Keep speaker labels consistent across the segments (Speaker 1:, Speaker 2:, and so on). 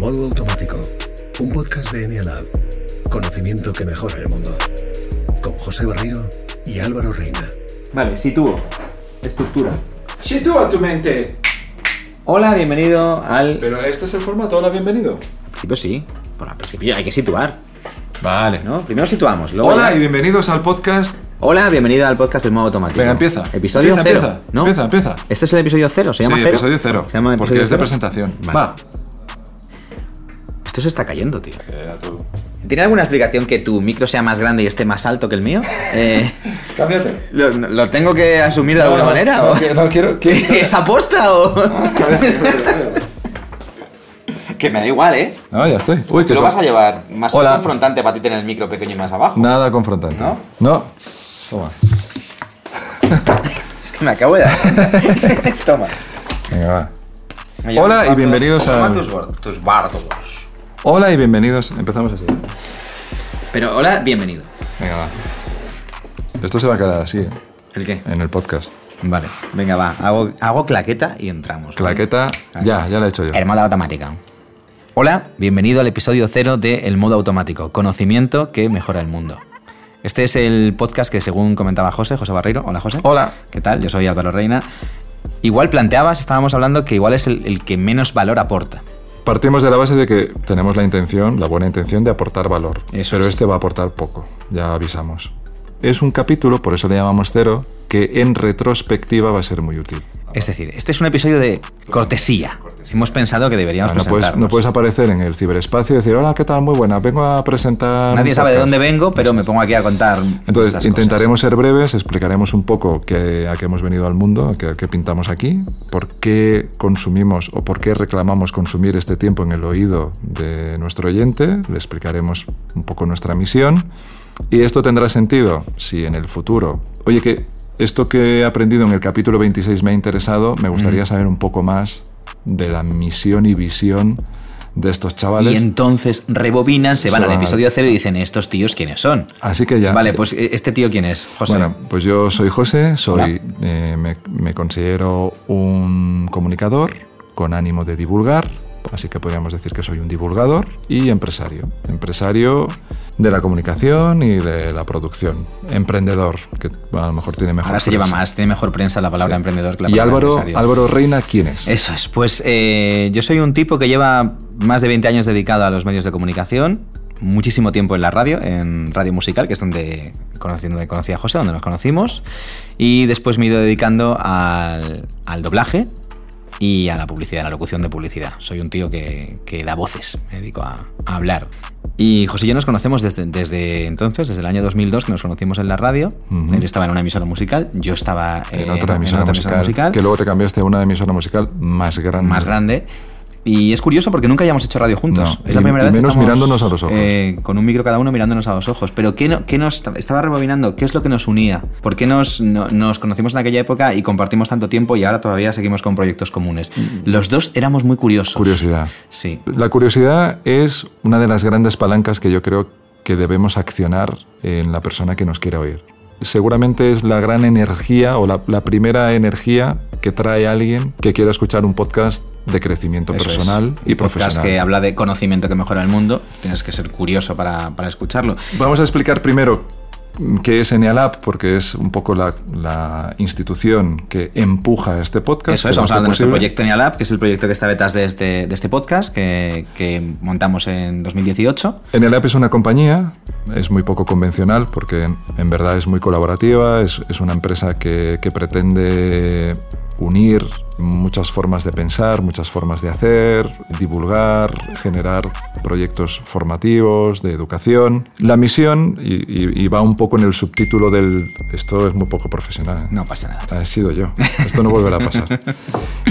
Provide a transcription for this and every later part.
Speaker 1: modo automático, un podcast de Enialab. Conocimiento que mejora el mundo. Con José Barriro y Álvaro Reina.
Speaker 2: Vale, sitúo. Estructura.
Speaker 3: Sitúa tu mente.
Speaker 2: Hola, bienvenido al.
Speaker 3: Pero este es el formato, hola, bienvenido.
Speaker 2: principio sí. Por al principio hay que situar,
Speaker 3: Vale.
Speaker 2: ¿no? Primero situamos. Luego
Speaker 3: Hola
Speaker 2: ya-
Speaker 3: y bienvenidos al podcast.
Speaker 2: Hola, bienvenido al podcast del modo automático.
Speaker 3: Venga, empieza.
Speaker 2: Episodio
Speaker 3: Empieza,
Speaker 2: cero.
Speaker 3: empieza.
Speaker 2: ¿no?
Speaker 3: Empieza, empieza.
Speaker 2: Este es el episodio cero, se llama
Speaker 3: sí,
Speaker 2: cero.
Speaker 3: episodio cero.
Speaker 2: Se llama
Speaker 3: porque
Speaker 2: episodio
Speaker 3: es de
Speaker 2: cero?
Speaker 3: presentación.
Speaker 2: Vale.
Speaker 3: Va.
Speaker 2: Esto se está cayendo, tío. ¿Tiene alguna explicación que tu micro sea más grande y esté más alto que el mío? Eh,
Speaker 3: Cámbiate.
Speaker 2: ¿lo, lo tengo que asumir de alguna manera?
Speaker 3: No,
Speaker 2: o-
Speaker 3: que- no, quiero. quiero-
Speaker 2: ¿Es aposta o.? que me da igual, ¿eh?
Speaker 3: No, ya estoy. Uy,
Speaker 2: ¿Tú lo vas a llevar más
Speaker 3: Hola.
Speaker 2: confrontante para ti tener el micro pequeño y más abajo?
Speaker 3: Nada confrontante.
Speaker 2: ¿No?
Speaker 3: No. Toma.
Speaker 2: Es que me acabo de dar. Toma.
Speaker 3: Venga, va. Hola y bienvenidos
Speaker 2: Toma
Speaker 3: a-
Speaker 2: tus, bor- tus bardos.
Speaker 3: Hola y bienvenidos. Empezamos así.
Speaker 2: Pero hola, bienvenido.
Speaker 3: Venga, va. Esto se va a quedar así, ¿eh?
Speaker 2: ¿El qué?
Speaker 3: en el podcast.
Speaker 2: Vale, venga, va. Hago, hago claqueta y entramos.
Speaker 3: Claqueta. Ya, ya la he hecho yo.
Speaker 2: Modo automática. Hola, bienvenido al episodio cero de El modo automático, conocimiento que mejora el mundo. Este es el podcast que según comentaba José, José Barreiro. Hola José.
Speaker 3: Hola.
Speaker 2: ¿Qué tal? Yo soy Álvaro Reina. Igual planteabas, estábamos hablando que igual es el, el que menos valor aporta.
Speaker 3: Partimos de la base de que tenemos la intención, la buena intención de aportar valor.
Speaker 2: Eso
Speaker 3: pero
Speaker 2: es.
Speaker 3: este va a aportar poco, ya avisamos. Es un capítulo, por eso le llamamos cero, que en retrospectiva va a ser muy útil.
Speaker 2: Es decir, este es un episodio de cortesía. Hemos pensado que deberíamos
Speaker 3: Ah, no, puedes, no puedes aparecer en el ciberespacio y decir, hola, ¿qué tal? Muy buena, vengo a presentar...
Speaker 2: Nadie sabe de
Speaker 3: podcast".
Speaker 2: dónde vengo, pero me pongo aquí a contar.
Speaker 3: Entonces, intentaremos ser breves, explicaremos un poco qué, a qué hemos venido al mundo, a qué, a qué pintamos aquí, por qué consumimos o por qué reclamamos consumir este tiempo en el oído de nuestro oyente, le explicaremos un poco nuestra misión. Y esto tendrá sentido si en el futuro, oye, que esto que he aprendido en el capítulo 26 me ha interesado, me gustaría saber un poco más de la misión y visión de estos chavales.
Speaker 2: Y entonces rebobinan, se van
Speaker 3: Se
Speaker 2: al
Speaker 3: van al-
Speaker 2: episodio cero y dicen, ¿estos tíos quiénes son?
Speaker 3: Así que ya.
Speaker 2: Vale, pues ¿este tío quién es? José.
Speaker 3: Bueno, pues yo soy José, soy, eh, me, me considero un comunicador con ánimo de divulgar, así que podríamos decir que soy un divulgador y empresario. Empresario de la comunicación y de la producción. Emprendedor, que bueno, a lo mejor tiene mejor
Speaker 2: Ahora se lleva más, tiene mejor prensa la palabra emprendedor que la
Speaker 3: Y
Speaker 2: palabra
Speaker 3: Álvaro,
Speaker 2: empresario.
Speaker 3: Álvaro Reina, ¿quién es?
Speaker 2: Eso es, pues eh, yo soy un tipo que lleva más de 20 años dedicado a los medios de comunicación, muchísimo tiempo en la radio, en Radio Musical, que es donde conocí, donde conocí a José, donde nos conocimos, y después me he ido dedicando al, al doblaje y a la publicidad, a la locución de publicidad. Soy un tío que, que da voces, me dedico a, a hablar. Y José y yo nos conocemos desde, desde entonces, desde el año 2002, que nos conocimos en la radio.
Speaker 3: Ujú.
Speaker 2: Él estaba en una emisora musical, yo estaba eh,
Speaker 3: en otra emisora,
Speaker 2: otra
Speaker 3: musical,
Speaker 2: musical
Speaker 3: que luego te cambiaste a una emisora musical más grande.
Speaker 2: más grande. Y es curioso porque nunca hayamos hecho radio juntos.
Speaker 3: No,
Speaker 2: es la
Speaker 3: y-
Speaker 2: primera
Speaker 3: y
Speaker 2: vez que
Speaker 3: menos
Speaker 2: estamos,
Speaker 3: mirándonos a los ojos.
Speaker 2: eh, con un micro cada uno mirándonos a los ojos. Pero ¿qué, no, qué nos estaba rebobinando? ¿Qué es lo que nos unía? ¿Por qué nos, no- nos conocimos en aquella época y compartimos tanto tiempo y ahora todavía seguimos con proyectos comunes? Los dos éramos muy curiosos.
Speaker 3: Curiosidad.
Speaker 2: Sí.
Speaker 3: La curiosidad es una de las grandes palancas que yo creo que debemos accionar en la persona que nos quiere oír. Seguramente es la gran energía o la, la primera energía que trae alguien que quiera escuchar un podcast de crecimiento
Speaker 2: Eso es.
Speaker 3: personal y
Speaker 2: Un podcast
Speaker 3: profesional.
Speaker 2: que habla de conocimiento que mejora el mundo. Tienes que ser curioso para, para escucharlo.
Speaker 3: Vamos a explicar primero qué es Enealab, porque es un poco la, la institución que empuja este podcast.
Speaker 2: Eso es, vamos a hablar de nuestro proyecto Nialab, que es el proyecto que está detrás de este, de este podcast, que, que montamos en 2018.
Speaker 3: Enelap es una compañía, es muy poco convencional porque en, en verdad es muy colaborativa, es, es una empresa que, que pretende unir muchas formas de pensar, muchas formas de hacer, divulgar, generar proyectos formativos, de educación. La misión, y, y- y va un poco en el subtítulo del... Esto es muy poco profesional. ¿eh?
Speaker 2: No pasa nada.
Speaker 3: Ha sido yo. Esto no volverá a pasar.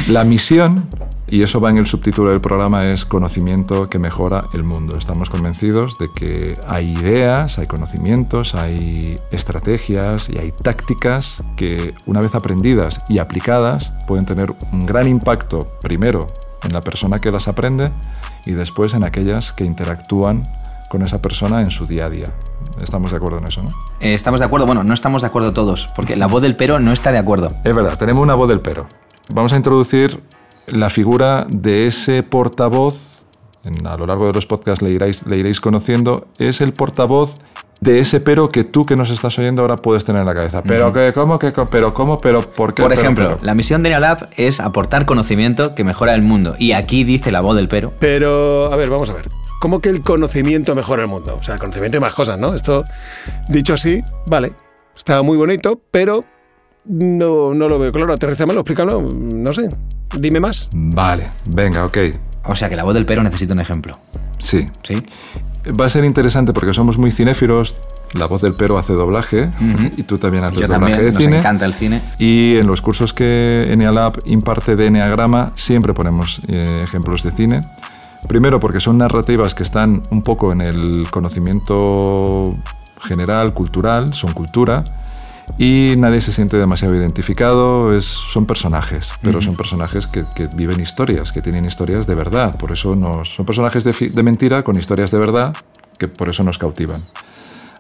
Speaker 3: La misión, y eso va en el subtítulo del programa, es conocimiento que mejora el mundo. Estamos convencidos de que hay ideas, hay conocimientos, hay estrategias y hay tácticas que una vez aprendidas y aplicadas pueden tener un gran impacto primero en la persona que las aprende y después en aquellas que interactúan con esa persona en su día a día. Estamos de acuerdo en eso, ¿no?
Speaker 2: Eh, estamos de acuerdo, bueno, no estamos de acuerdo todos, porque la voz del pero no está de acuerdo.
Speaker 3: Es verdad, tenemos una voz del pero. Vamos a introducir la figura de ese portavoz en- a lo largo de los podcasts le iréis, le iréis conociendo, es el portavoz de ese pero que tú que nos estás oyendo ahora puedes tener en la cabeza. Pero que, ¿cómo? Que, pero ¿cómo? Pero ¿por qué?
Speaker 2: Por ejemplo,
Speaker 3: pero.
Speaker 2: la misión de Neolab es aportar conocimiento que mejora el mundo. Y aquí dice la voz del pero.
Speaker 1: Pero, a ver, vamos a ver. ¿Cómo que el conocimiento mejora el mundo? O sea, el conocimiento y más cosas, ¿no? Esto, dicho así, vale, está muy bonito, pero no, no lo veo claro. Aterrízamelo, explícalo, no sé. Dime más.
Speaker 3: Vale, venga, ok.
Speaker 2: O sea que la voz del pero necesita un ejemplo.
Speaker 3: Sí.
Speaker 2: ¿Sí?
Speaker 3: Va a ser interesante porque somos muy cinéfilos. La voz del pero hace doblaje y tú también haces
Speaker 2: Yo
Speaker 3: doblaje
Speaker 2: también,
Speaker 3: de
Speaker 2: nos
Speaker 3: cine.
Speaker 2: encanta el cine.
Speaker 3: Y en los cursos que Enealab imparte de Enneagrama siempre ponemos eh, ejemplos de cine. Primero porque son narrativas que están un poco en el conocimiento general, cultural, son cultura. Y nadie se siente demasiado identificado, es, son personajes, pero son personajes que, que viven historias, que tienen historias de verdad. Por eso nos, son personajes de, de mentira con historias de verdad, que por eso nos cautivan.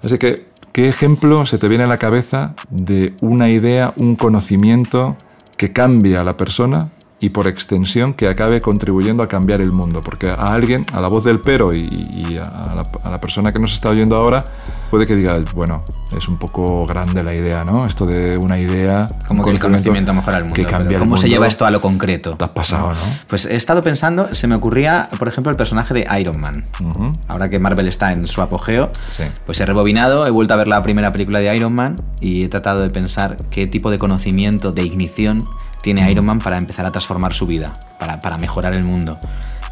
Speaker 3: Así que, ¿qué ejemplo se te viene a la cabeza de una idea, un conocimiento que cambia a la persona y por extensión que acabe contribuyendo a cambiar el mundo? Porque a alguien, a la voz del pero y, y a, la, a la persona que nos está oyendo ahora, puede que diga, bueno, es un poco grande la idea, ¿no? Esto de una idea...
Speaker 2: Como que el conocimiento mejora el mundo.
Speaker 3: Que cambia el
Speaker 2: ¿Cómo se
Speaker 3: mundo.
Speaker 2: lleva esto a lo concreto?
Speaker 3: Te has pasado, ¿no?
Speaker 2: Pues he estado pensando, se me ocurría, por ejemplo, el personaje de Iron Man.
Speaker 3: Ujú.
Speaker 2: Ahora que Marvel está en su apogeo,
Speaker 3: Sí.
Speaker 2: pues he rebobinado, he vuelto a ver la primera película de Iron Man y he tratado de pensar qué tipo de conocimiento, de ignición tiene Iron Man para empezar a transformar su vida, para, para mejorar el mundo.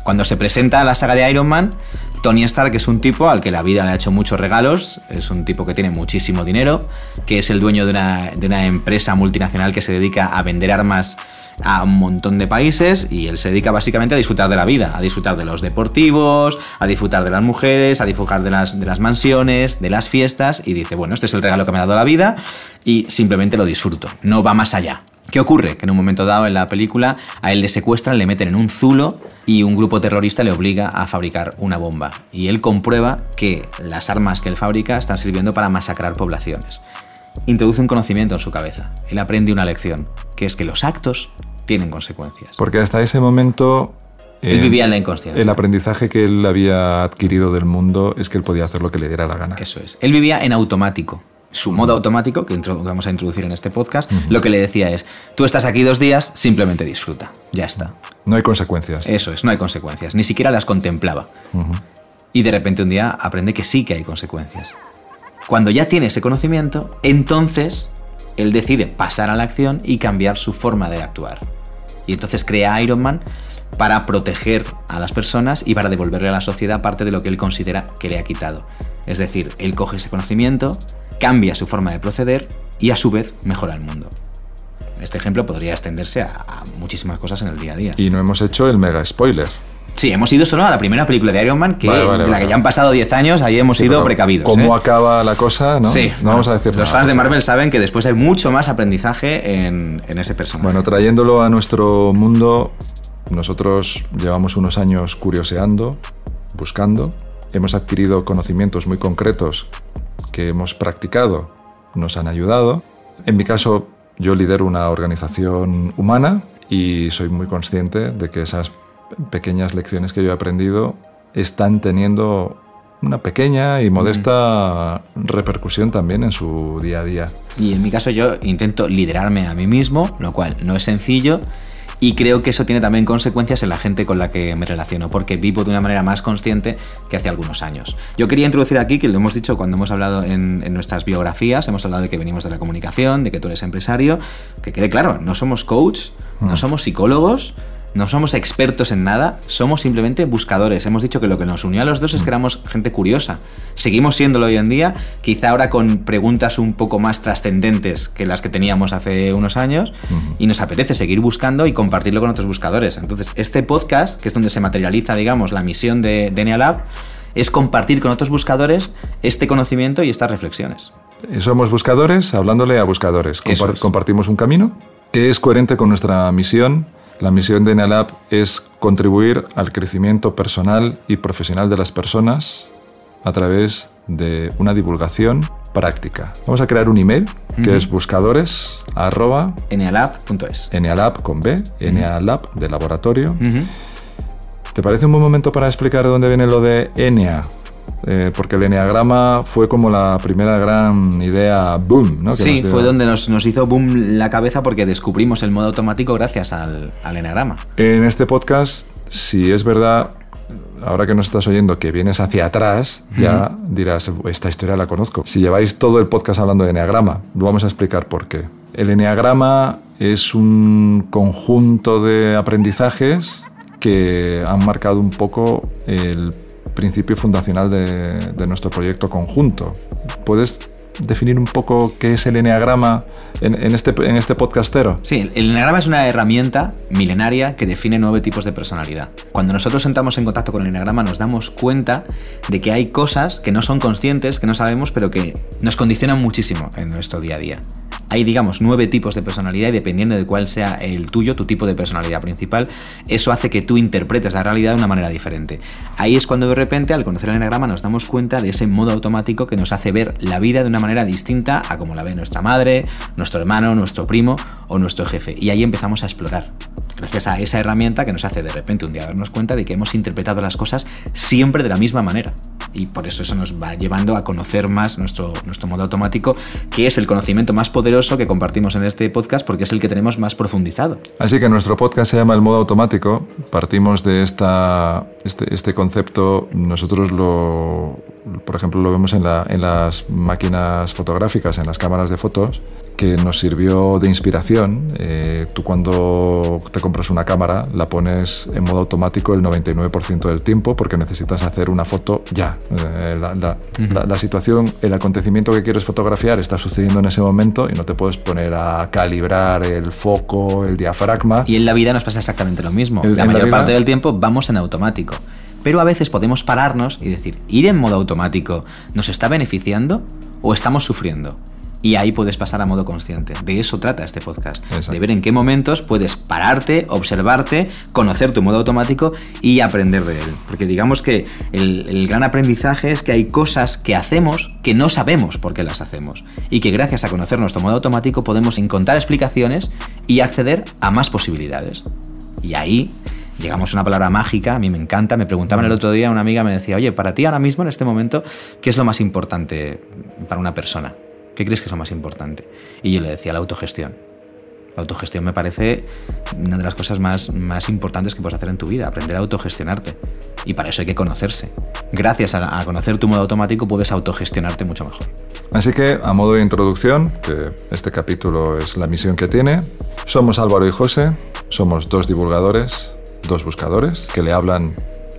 Speaker 2: Cuando se presenta la saga de Iron Man, Tony Stark es un tipo al que la vida le ha hecho muchos regalos, es un tipo que tiene muchísimo dinero, que es el dueño de una, de una empresa multinacional que se dedica a vender armas a un montón de países y él se dedica básicamente a disfrutar de la vida, a disfrutar de los deportivos, a disfrutar de las mujeres, a disfrutar de las, de las mansiones, de las fiestas y dice, bueno, este es el regalo que me ha dado la vida y simplemente lo disfruto, no va más allá. ¿Qué ocurre? Que en un momento dado en la película a él le secuestran, le meten en un zulo y un grupo terrorista le obliga a fabricar una bomba. Y él comprueba que las armas que él fabrica están sirviendo para masacrar poblaciones introduce un conocimiento en su cabeza. Él aprende una lección, que es que los actos tienen consecuencias.
Speaker 3: Porque hasta ese momento...
Speaker 2: Él
Speaker 3: eh,
Speaker 2: vivía en la inconsciencia.
Speaker 3: El aprendizaje que él había adquirido del mundo es que él podía hacer lo que le diera la gana.
Speaker 2: Eso es. Él vivía en automático. Su modo automático, que vamos a introducir en este podcast, lo que le decía es, tú estás aquí dos días, simplemente disfruta. Ya está.
Speaker 3: No hay consecuencias.
Speaker 2: Eso es, no hay consecuencias. Ni siquiera las contemplaba. Y de repente un día aprende que sí que hay consecuencias. Cuando ya tiene ese conocimiento, entonces él decide pasar a la acción y cambiar su forma de actuar. Y entonces crea Iron Man para proteger a las personas y para devolverle a la sociedad parte de lo que él considera que le ha quitado. Es decir, él coge ese conocimiento, cambia su forma de proceder y a su vez mejora el mundo. Este ejemplo podría extenderse a, a muchísimas cosas en el día a día.
Speaker 3: Y no hemos hecho el mega spoiler.
Speaker 2: Sí, hemos ido solo a la primera película de Iron Man, que,
Speaker 3: Vale, vale,
Speaker 2: de la
Speaker 3: vale.
Speaker 2: que ya han pasado 10 años, ahí hemos
Speaker 3: Sí,
Speaker 2: sido precavidos.
Speaker 3: ¿Cómo
Speaker 2: ¿eh?
Speaker 3: acaba la cosa? No,
Speaker 2: Sí,
Speaker 3: no
Speaker 2: bueno,
Speaker 3: vamos a decir
Speaker 2: Los
Speaker 3: nada.
Speaker 2: fans de Marvel saben que después hay mucho más aprendizaje en, en ese personaje.
Speaker 3: Bueno, trayéndolo a nuestro mundo, nosotros llevamos unos años curioseando, buscando. Hemos adquirido conocimientos muy concretos que hemos practicado, nos han ayudado. En mi caso, yo lidero una organización humana y soy muy consciente de que esas pequeñas lecciones que yo he aprendido están teniendo una pequeña y modesta repercusión también en su día a día.
Speaker 2: Y en mi caso yo intento liderarme a mí mismo, lo cual no es sencillo. Y creo que eso tiene también consecuencias en la gente con la que me relaciono, porque vivo de una manera más consciente que hace algunos años. Yo quería introducir aquí, que lo hemos dicho cuando hemos hablado en, en nuestras biografías, hemos hablado de que venimos de la comunicación, de que tú eres empresario, que quede claro, no somos coach, no somos psicólogos, no somos expertos en nada, somos simplemente buscadores. Hemos dicho que lo que nos unió a los dos es que éramos gente curiosa. Seguimos siéndolo hoy en día, quizá ahora con preguntas un poco más trascendentes que las que teníamos hace unos años, y nos apetece seguir buscando y compartirlo con otros buscadores. Entonces, este podcast, que es donde se materializa, digamos, la misión de, de Nealab, es compartir con otros buscadores este conocimiento y estas reflexiones.
Speaker 3: Eh, Somos buscadores hablándole a buscadores.
Speaker 2: Eso
Speaker 3: Compar-
Speaker 2: es.
Speaker 3: Compartimos un camino que es coherente con nuestra misión. La misión de Enalab es contribuir al crecimiento personal y profesional de las personas a través de una divulgación práctica. Vamos a crear un email que es buscadores arroba
Speaker 2: Nealab.es.
Speaker 3: Con B, Enealab de laboratorio, ¿Te parece un buen momento para explicar de dónde viene lo de Enea? Eh, porque el Enneagrama fue como la primera gran idea boom, ¿no? Que
Speaker 2: Sí, fue donde nos, nos hizo boom la cabeza porque descubrimos el modo automático gracias al, al enagrama.
Speaker 3: En este podcast, si es verdad, ahora que nos estás oyendo que vienes hacia atrás, ya dirás, esta historia la conozco. Si lleváis todo el podcast hablando de Enneagrama, lo vamos a explicar por qué. El Enneagrama es un conjunto de aprendizajes que han marcado un poco el principio fundacional de, nuestro proyecto conjunto. ¿Puedes definir un poco qué es el Enneagrama en, este, en este podcastero?
Speaker 2: Sí, el enagrama es una herramienta milenaria que define nueve tipos de personalidad. Cuando nosotros entramos en contacto con el enagrama nos damos cuenta de que hay cosas que no son conscientes, que no sabemos, pero que nos condicionan muchísimo en nuestro día a día. Hay, digamos, nueve tipos de personalidad y dependiendo de cuál sea el tuyo, tu tipo de personalidad principal, eso hace que tú interpretes la realidad de una manera diferente. Ahí es cuando de repente, al conocer el enagrama, nos damos cuenta de ese modo automático que nos hace ver la vida de una manera distinta a como la ve nuestra madre, nuestro hermano, nuestro primo o nuestro jefe. Y ahí empezamos a explorar. Gracias a esa herramienta que nos hace de repente un día darnos cuenta de que hemos interpretado las cosas siempre de la misma manera. Y por eso eso nos va llevando a conocer más nuestro, nuestro modo automático, que es el conocimiento más poderoso que compartimos en este podcast porque es el que tenemos más profundizado.
Speaker 3: Así que nuestro podcast se llama El modo automático. Partimos de esta, este, este concepto. Nosotros lo, por ejemplo, lo vemos en, la- en las máquinas fotográficas, en las cámaras de fotos, que nos sirvió de inspiración. Eh, tú cuando te compras una cámara la pones en modo automático el 99% del tiempo porque necesitas hacer una foto ya. Eh, la, la- la- la situación, el acontecimiento que quieres fotografiar está sucediendo en ese momento y no te puedes poner a calibrar el foco, el diafragma.
Speaker 2: Y en la vida nos pasa exactamente lo mismo.
Speaker 3: En-
Speaker 2: la mayor
Speaker 3: vida-
Speaker 2: parte del tiempo vamos en automático. Pero a veces podemos pararnos y decir, ¿ir en modo automático nos está beneficiando o estamos sufriendo? Y ahí puedes pasar a modo consciente. De eso trata este podcast.
Speaker 3: Exacto.
Speaker 2: De ver en qué momentos puedes pararte, observarte, conocer tu modo automático y aprender de él. Porque digamos que el, el gran aprendizaje es que hay cosas que hacemos que no sabemos por qué las hacemos. Y que gracias a conocer nuestro modo automático podemos encontrar explicaciones y acceder a más posibilidades. Y ahí llegamos a una palabra mágica, a mí me encanta. Me preguntaban el otro día, una amiga me decía, oye, para ti ahora mismo, en este momento, ¿qué es lo más importante para una persona? ¿Qué crees que es lo más importante? Y yo le decía, la autogestión. La autogestión me parece una de las cosas más, más importantes que puedes hacer en tu vida, aprender a autogestionarte. Y para eso hay que conocerse. Gracias a, a conocer tu modo automático puedes autogestionarte mucho mejor.
Speaker 3: Así que, a modo de introducción, que este capítulo es la misión que tiene, somos Álvaro y José, somos dos divulgadores, dos buscadores que le hablan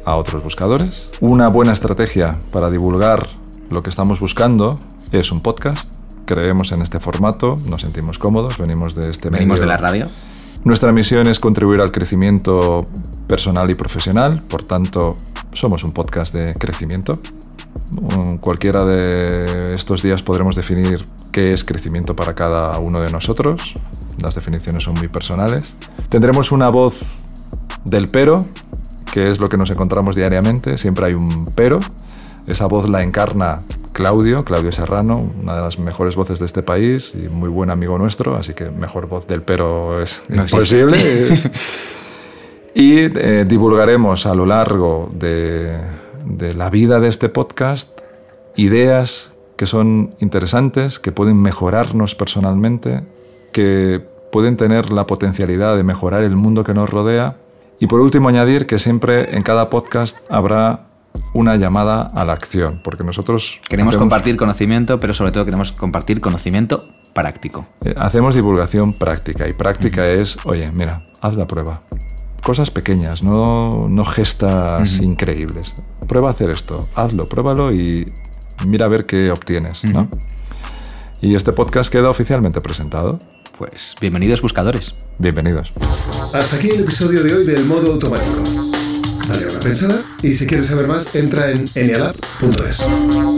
Speaker 3: a otros buscadores. Una buena estrategia para divulgar lo que estamos buscando es un podcast. Creemos en este formato, nos sentimos cómodos, venimos de este
Speaker 2: Venimos
Speaker 3: medio-
Speaker 2: de la radio.
Speaker 3: Nuestra misión es contribuir al crecimiento personal y profesional, por tanto, somos un podcast de crecimiento. Mm, Cualquiera de estos días podremos definir qué es crecimiento para cada uno de nosotros. Las definiciones son muy personales. Tendremos una voz del pero, que es lo que nos encontramos diariamente. Siempre hay un pero. Esa voz la encarna Claudio, Claudio Serrano, una de las mejores voces de este país y muy buen amigo nuestro, así que mejor voz del pero es
Speaker 2: No
Speaker 3: imposible. y eh, divulgaremos a lo largo de, de la vida de este podcast ideas que son interesantes, que pueden mejorarnos personalmente, que pueden tener la potencialidad de mejorar el mundo que nos rodea. Y por último añadir que siempre en cada podcast habrá una llamada a la acción, porque nosotros
Speaker 2: Queremos
Speaker 3: hacemos-
Speaker 2: compartir conocimiento, pero sobre todo queremos compartir conocimiento práctico.
Speaker 3: eh, hacemos divulgación práctica y práctica es, oye, mira, haz la prueba. Cosas pequeñas, no, no gestas increíbles. Prueba a hacer esto, hazlo, pruébalo y mira a ver qué obtienes. ¿no? Y este podcast queda oficialmente presentado.
Speaker 2: Pues bienvenidos buscadores.
Speaker 3: Bienvenidos.
Speaker 1: Hasta aquí el episodio de hoy del modo automático. Dale una pensada y si quieres saber más, entra en enialab.es.